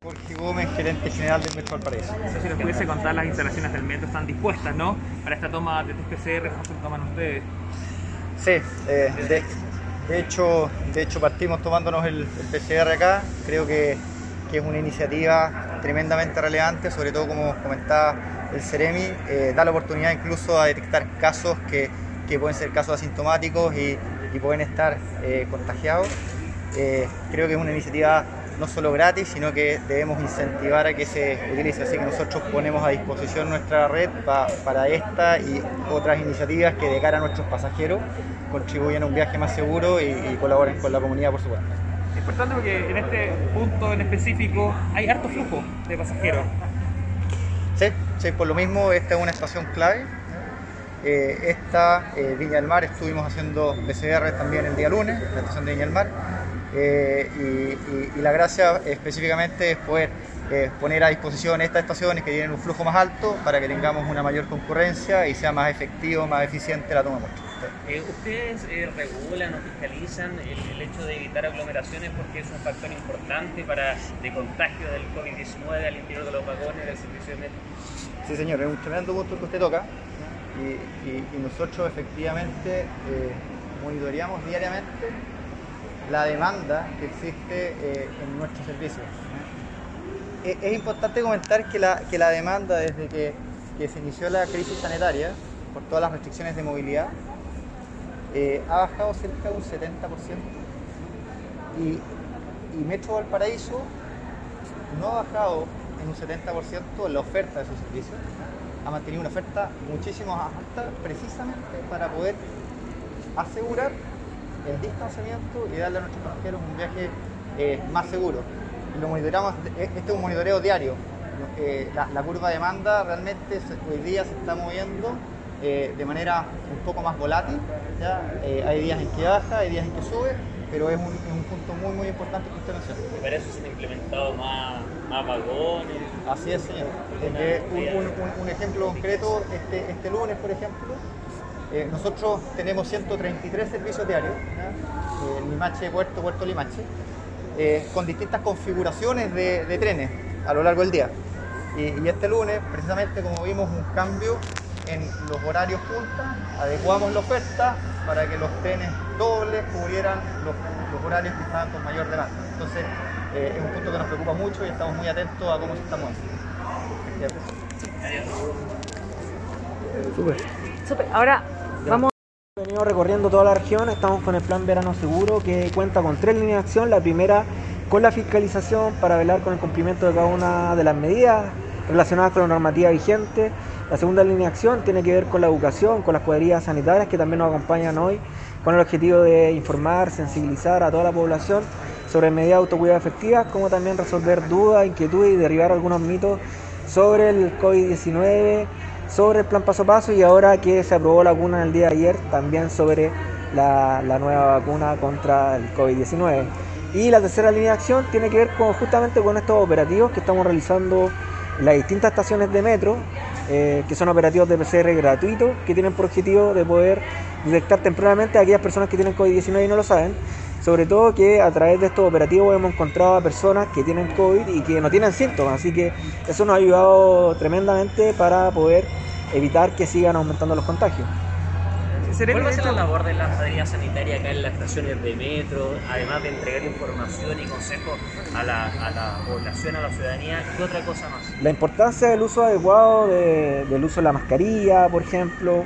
Jorge Gómez, gerente general del Metro Valparaíso. si nos pudiese contar, las instalaciones del metro están dispuestas, ¿no? Para esta toma de test PCR, ¿cómo toman ustedes? Sí, eh, de, de, hecho, de hecho partimos tomándonos el, el PCR acá. Creo que, que, es una iniciativa tremendamente relevante, sobre todo como comentaba el Ceremi, eh, da la oportunidad incluso a detectar casos que, que pueden ser casos asintomáticos y, y pueden estar eh, contagiados. Creo que es una iniciativa no solo gratis, sino que debemos incentivar a que se utilice. Así que nosotros ponemos a disposición nuestra red pa, para esta y otras iniciativas que de cara a nuestros pasajeros contribuyan a un viaje más seguro y, y colaboren con la comunidad, por supuesto. Es importante porque en este punto en específico hay harto flujo de pasajeros. Sí, sí, por lo mismo esta es una estación clave. Eh, esta, eh, Viña del Mar, estuvimos haciendo PCR también el día lunes, la estación de Viña del Mar eh, y, y, y, la gracia específicamente es poder eh, poner a disposición estas estaciones que tienen un flujo más alto para que tengamos una mayor concurrencia y sea más efectivo, más eficiente la toma de muestras. Eh, ¿Ustedes eh, regulan o fiscalizan el, el, hecho de evitar aglomeraciones porque es un factor importante para de contagio del COVID-19 al interior de los vagones del servicio de metro? Sí, señor, es un tremendo punto que usted toca y, y, y nosotros efectivamente eh, monitoreamos diariamente la demanda que existe eh, en nuestro servicio. Es, es, importante comentar que la, que la demanda desde que, que, se inició la crisis sanitaria, por todas las restricciones de movilidad, eh, ha bajado cerca de un 70%. Y, y Metro Valparaíso no ha bajado en un 70% en la oferta de sus servicios, ha mantenido una oferta muchísimo más alta precisamente para poder asegurar el distanciamiento y darle a nuestros pasajeros un viaje eh, más seguro. Lo monitoreamos, este es un monitoreo diario. Eh, la, la, curva de demanda realmente hoy día se está moviendo eh, de manera un poco más volátil. ¿ya? hay días en que baja, hay días en que sube, pero es un, es un punto muy muy importante que usted menciona. Para eso se han implementado más, más vagones. Así es, señor. un, un, un, ejemplo concreto, este, este lunes, por ejemplo, eh, nosotros tenemos 133 servicios diarios, eh, Limache, Puerto, Puerto Limache, eh, con distintas configuraciones de, de, trenes a lo largo del día. Y, y, este lunes, precisamente como vimos un cambio en los horarios punta, adecuamos la oferta para que los trenes dobles cubrieran los, los horarios que estaban con mayor demanda. Entonces, es un punto que nos preocupa mucho y estamos muy atentos a cómo se está moviendo. Súper. Súper. Ahora Vamos. Venido recorriendo toda la región, estamos con el plan Verano Seguro que cuenta con tres líneas de acción. La primera con la fiscalización para velar con el cumplimiento de cada una de las medidas relacionadas con la normativa vigente. La segunda línea de acción tiene que ver con la educación, con las cuadrillas sanitarias que también nos acompañan hoy, con el objetivo de informar, sensibilizar a toda la población sobre medidas de autocuidado efectivas, como también resolver dudas, inquietudes y derribar algunos mitos sobre el COVID-19 sobre el plan paso a paso y ahora que se aprobó la vacuna el día de ayer, también sobre la, la nueva vacuna contra el COVID-19. Y la tercera línea de acción tiene que ver con, justamente con estos operativos que estamos realizando en las distintas estaciones de metro, eh, que son operativos de PCR gratuitos, que tienen por objetivo de poder detectar tempranamente a aquellas personas que tienen COVID-19 y no lo saben. Sobre todo que a través de estos operativos hemos encontrado a personas que tienen COVID y que no tienen síntomas. Así que eso nos ha ayudado tremendamente para poder evitar que sigan aumentando los contagios. ¿Cuál va a ser la labor de la cuadrilla sanitaria acá en las estaciones de metro, además de entregar información y consejos a la, a la población, a la ciudadanía? ¿Qué otra cosa más? La importancia del uso adecuado de, del uso de la mascarilla, por ejemplo,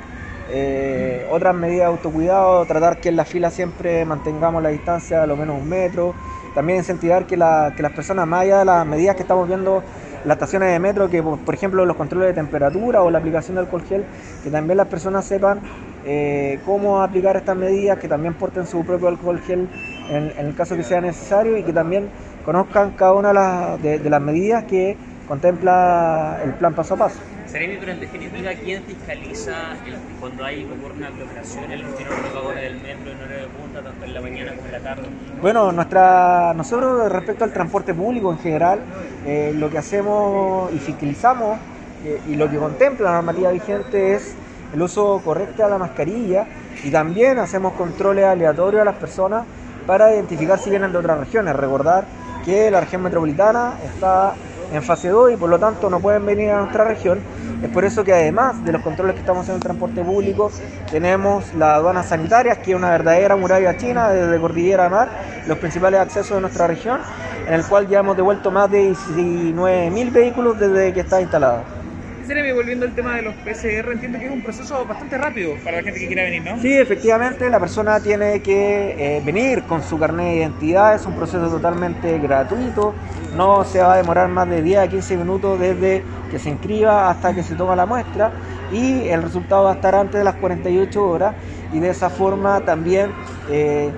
eh, otras medidas de autocuidado, tratar que en la fila siempre mantengamos la distancia a lo menos un metro, también incentivar que, la, que las personas, más allá de las medidas que estamos viendo las estaciones de metro, que por ejemplo los controles de temperatura o la aplicación de alcohol gel, que también las personas sepan eh, cómo aplicar estas medidas, que también porten su propio alcohol gel en, el caso que sea necesario y que también conozcan cada una de de, de las medidas que contempla el plan paso a paso. Seremi, pero en definitiva, ¿quién fiscaliza cuando hay ocurre una aglomeración en los vagones del metro en horario de punta, tanto en la mañana como en la tarde? Bueno, nuestra, nosotros respecto al transporte público en general, eh, lo que hacemos y fiscalizamos eh, y lo que contempla la normativa vigente es el uso correcto de la mascarilla y también hacemos controles aleatorios a las personas para identificar si vienen de otras regiones. Recordar que la región metropolitana está en fase 2 y por lo tanto no pueden venir a nuestra región. Es por eso que además de los controles que estamos en el transporte público, tenemos las aduanas sanitarias, que es una verdadera muralla china desde Cordillera a Mar, los principales accesos de nuestra región, en el cual ya hemos devuelto más de 19.000 vehículos desde que está instalada. Volviendo al tema de los PCR, entiendo que es un proceso bastante rápido para la gente que quiera venir, ¿no? Sí, efectivamente, la persona tiene que eh, venir con su carnet de identidad, es un proceso totalmente gratuito, no se va a demorar más de 10 a 15 minutos desde que se inscriba hasta que se toma la muestra y el resultado va a estar antes de las 48 horas y de esa forma también eh,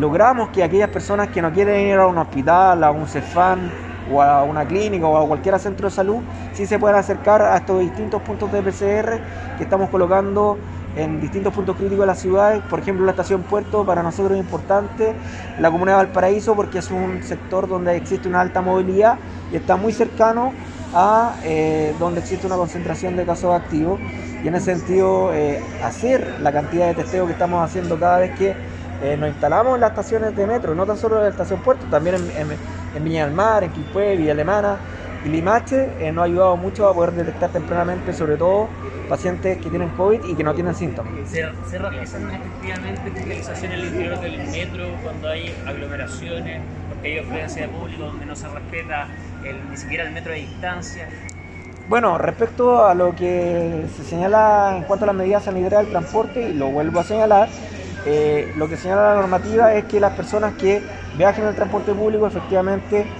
logramos que aquellas personas que no quieren ir a un hospital, a un CEFAN, o a una clínica o a cualquier centro de salud, sí se pueden acercar a estos distintos puntos de PCR que estamos colocando en distintos puntos críticos de la ciudad, por ejemplo la estación Puerto para nosotros es importante, la comunidad de Valparaíso porque es un sector donde existe una alta movilidad y está muy cercano a eh, donde existe una concentración de casos activos. Y en ese sentido eh, hacer la cantidad de testeo que estamos haciendo cada vez que eh, nos instalamos en las estaciones de metro, no tan solo en la estación Puerto, también en, Viña del Mar, en Quilpué, Villa Alemana y Limache, eh, nos ha ayudado mucho a poder detectar tempranamente, sobre todo pacientes que tienen COVID y que no tienen síntomas. ¿Se, se realizan efectivamente fiscalizaciones en el interior del metro cuando hay aglomeraciones, porque hay ofrencia de público donde no se respeta ni siquiera el metro de distancia? Bueno, respecto a lo que se señala en cuanto a las medidas sanitarias del transporte, y lo vuelvo a señalar, eh, lo que señala la normativa es que las personas que viajen en el transporte público efectivamente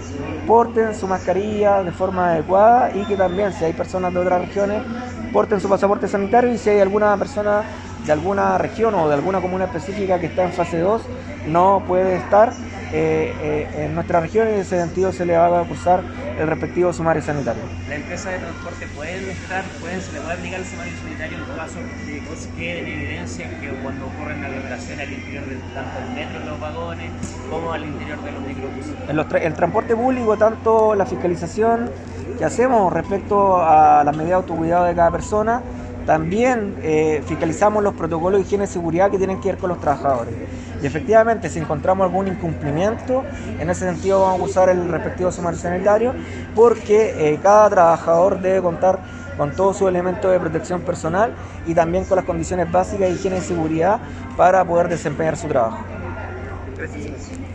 porten su mascarilla de forma adecuada y que también si hay personas de otras regiones porten su pasaporte sanitario y si hay alguna persona de alguna región o de alguna comuna específica que está en fase 2 no puede estar eh, eh, en nuestra región y en ese sentido se le va a cursar el respectivo sumario sanitario. ¿La empresa de transporte pueden estar, pueden, se le puede aplicar el sumario sanitario en caso de que quede en evidencia que cuando ocurren aglomeraciones al interior de tanto el metro de los vagones como al interior de los microbuses? el transporte público, tanto la fiscalización que hacemos respecto a las medidas de autocuidado de cada persona, también eh, fiscalizamos los protocolos de higiene y seguridad que tienen que ver con los trabajadores. Y efectivamente, si encontramos algún incumplimiento, en ese sentido vamos a usar el respectivo sumario sanitario, porque eh, cada trabajador debe contar con todos sus elementos de protección personal y también con las condiciones básicas de higiene y seguridad para poder desempeñar su trabajo. Gracias.